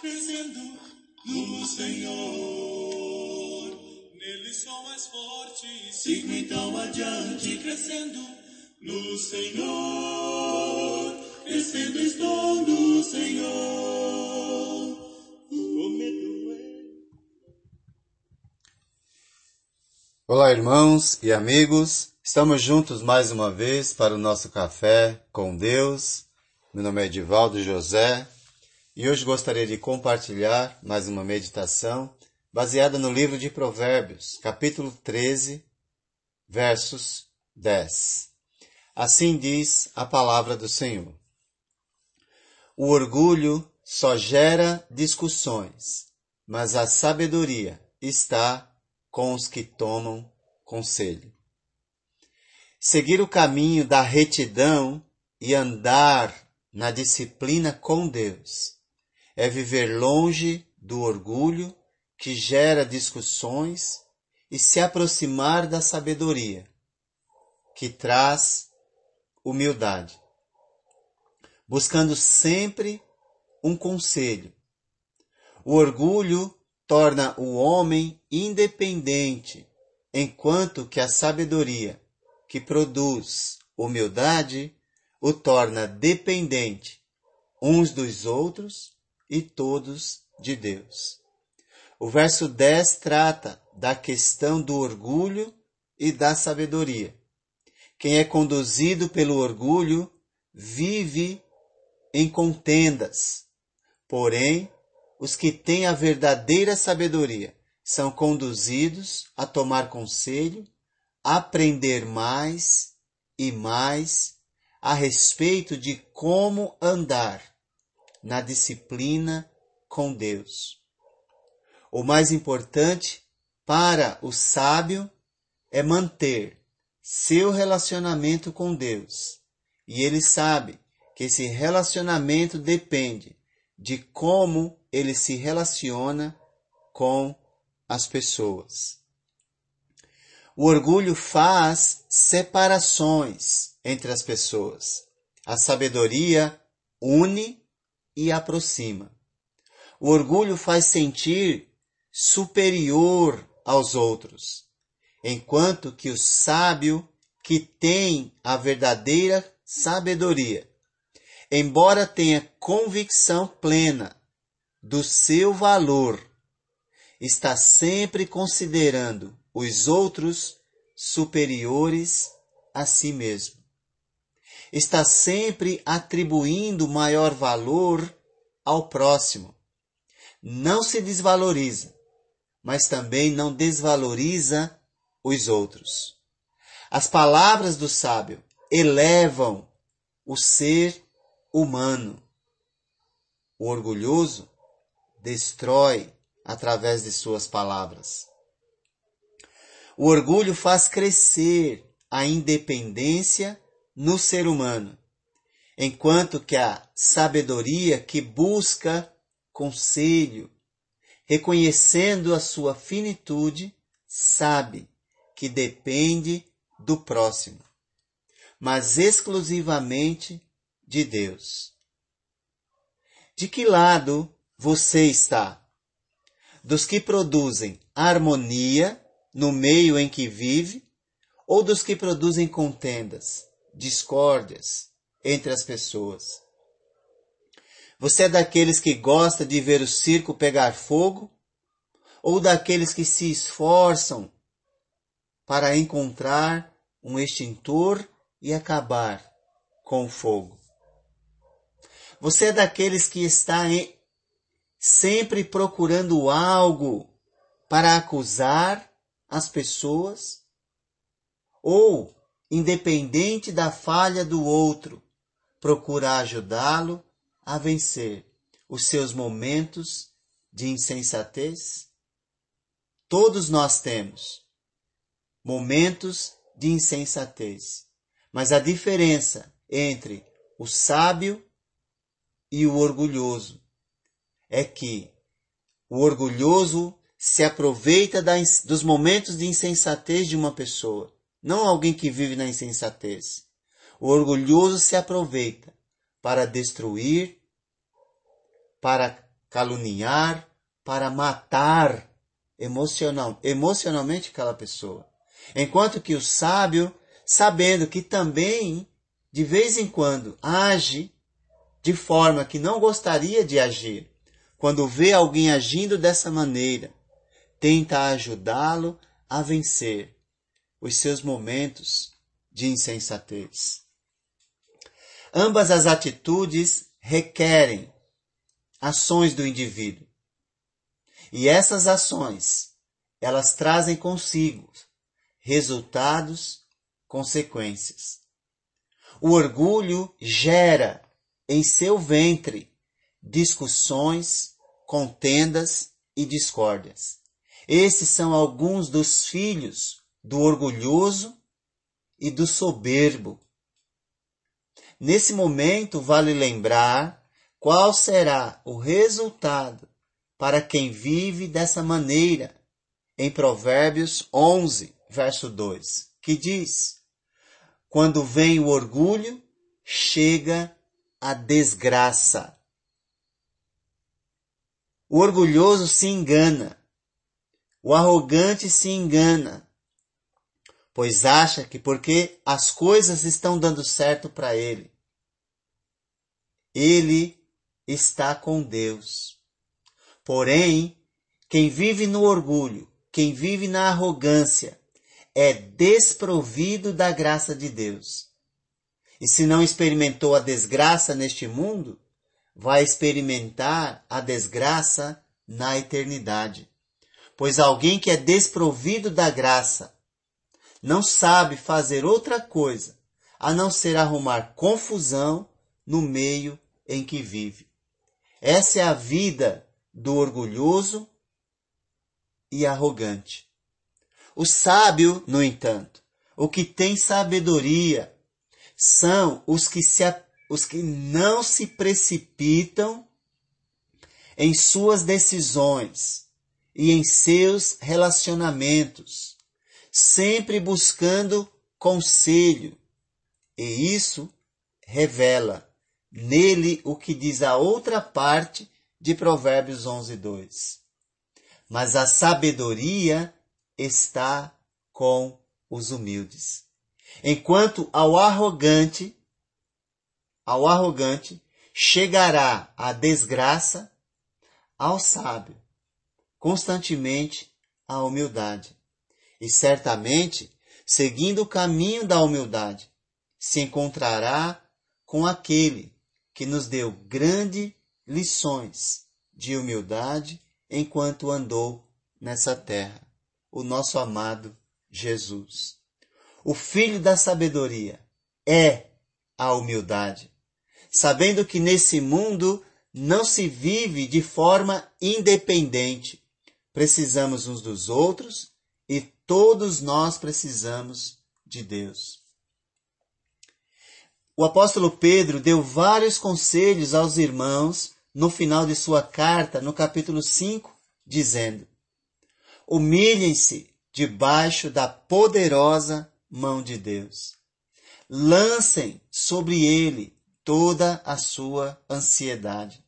Crescendo no Senhor, nele sou mais forte sigo então adiante, crescendo no Senhor, crescendo estou no Senhor. Olá, irmãos e amigos. Estamos juntos mais uma vez para o nosso café com Deus. Meu nome é Edivaldo José e hoje gostaria de compartilhar mais uma meditação baseada no livro de Provérbios, capítulo 13, versos 10. Assim diz a palavra do Senhor. O orgulho só gera discussões, mas a sabedoria está com os que tomam conselho. Seguir o caminho da retidão e andar na disciplina com Deus é viver longe do orgulho que gera discussões e se aproximar da sabedoria que traz humildade, buscando sempre um conselho. O orgulho torna o homem independente, enquanto que a sabedoria que produz humildade o torna dependente uns dos outros e todos de Deus. O verso 10 trata da questão do orgulho e da sabedoria. Quem é conduzido pelo orgulho vive em contendas. Porém, os que têm a verdadeira sabedoria são conduzidos a tomar conselho aprender mais e mais a respeito de como andar na disciplina com Deus. O mais importante para o sábio é manter seu relacionamento com Deus. E ele sabe que esse relacionamento depende de como ele se relaciona com as pessoas. O orgulho faz separações entre as pessoas. A sabedoria une e aproxima. O orgulho faz sentir superior aos outros, enquanto que o sábio, que tem a verdadeira sabedoria, embora tenha convicção plena do seu valor, está sempre considerando os outros superiores a si mesmo. Está sempre atribuindo maior valor ao próximo. Não se desvaloriza, mas também não desvaloriza os outros. As palavras do sábio elevam o ser humano. O orgulhoso destrói através de suas palavras. O orgulho faz crescer a independência no ser humano, enquanto que a sabedoria que busca conselho, reconhecendo a sua finitude, sabe que depende do próximo, mas exclusivamente de Deus. De que lado você está? Dos que produzem harmonia no meio em que vive, ou dos que produzem contendas, discórdias entre as pessoas? Você é daqueles que gosta de ver o circo pegar fogo? Ou daqueles que se esforçam para encontrar um extintor e acabar com o fogo? Você é daqueles que está em, sempre procurando algo para acusar as pessoas, ou, independente da falha do outro, procurar ajudá-lo a vencer os seus momentos de insensatez? Todos nós temos momentos de insensatez, mas a diferença entre o sábio e o orgulhoso é que O orgulhoso se aproveita dos momentos de insensatez de uma pessoa, não alguém que vive na insensatez. O orgulhoso se aproveita para destruir, para caluniar, para matar emocional, emocionalmente aquela pessoa. Enquanto que o sábio, sabendo que também, de vez em quando, age de forma que não gostaria de agir, quando vê alguém agindo dessa maneira, tenta ajudá-lo a vencer os seus momentos de insensatez. Ambas as atitudes requerem ações do indivíduo. E essas ações, elas trazem consigo resultados, consequências. O orgulho gera em seu ventre discussões, contendas e discórdias. Esses são alguns dos filhos do orgulhoso e do soberbo. Nesse momento, vale lembrar qual será o resultado para quem vive dessa maneira em Provérbios 11, verso 2, que diz: Quando vem o orgulho, chega a desgraça. O orgulhoso se engana, o arrogante se engana, pois acha que porque as coisas estão dando certo para ele, ele está com Deus. Porém, quem vive no orgulho, quem vive na arrogância, é desprovido da graça de Deus. E se não experimentou a desgraça neste mundo, vai experimentar a desgraça na eternidade. Pois alguém que é desprovido da graça não sabe fazer outra coisa a não ser arrumar confusão no meio em que vive. Essa é a vida do orgulhoso e arrogante. O sábio, no entanto, o que tem sabedoria, são os que, se, os que não se precipitam em suas decisões e em seus relacionamentos, sempre buscando conselho. E isso revela nele o que diz a outra parte de Provérbios 11, 2. Mas a sabedoria está com os humildes. Enquanto ao arrogante, ao arrogante chegará a desgraça, ao sábio, constantemente a humildade. E certamente, seguindo o caminho da humildade, se encontrará com aquele que nos deu grandes lições de humildade enquanto andou nessa terra, o nosso amado Jesus. O filho da sabedoria é a humildade, sabendo que nesse mundo não se vive de forma independente. Precisamos uns dos outros e todos nós precisamos de Deus. O apóstolo Pedro deu vários conselhos aos irmãos no final de sua carta, no capítulo 5, dizendo: Humilhem-se debaixo da poderosa mão de Deus. Lancem sobre ele toda a sua ansiedade.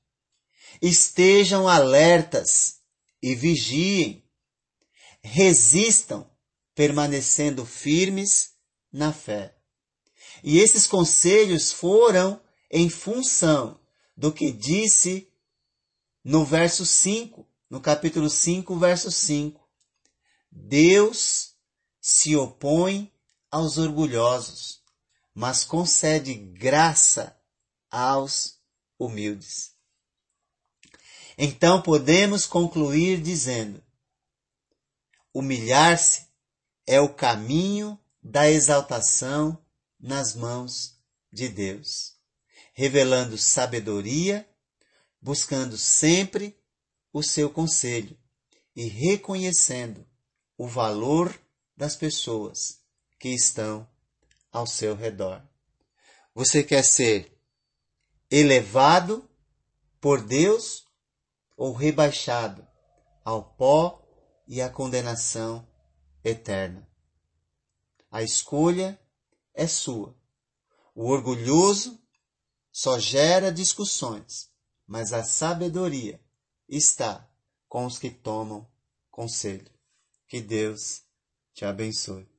Estejam alertas e vigiem. Resistam, permanecendo firmes na fé. E esses conselhos foram em função do que disse no verso 5, no capítulo 5, verso 5. Deus se opõe aos orgulhosos, mas concede graça aos humildes. Então podemos concluir dizendo: humilhar-se é o caminho da exaltação nas mãos de Deus, revelando sabedoria, buscando sempre o seu conselho e reconhecendo o valor das pessoas que estão ao seu redor. Você quer ser elevado por Deus ou rebaixado ao pó e à condenação eterna. A escolha é sua. O orgulhoso só gera discussões, mas a sabedoria está com os que tomam conselho. Que Deus te abençoe.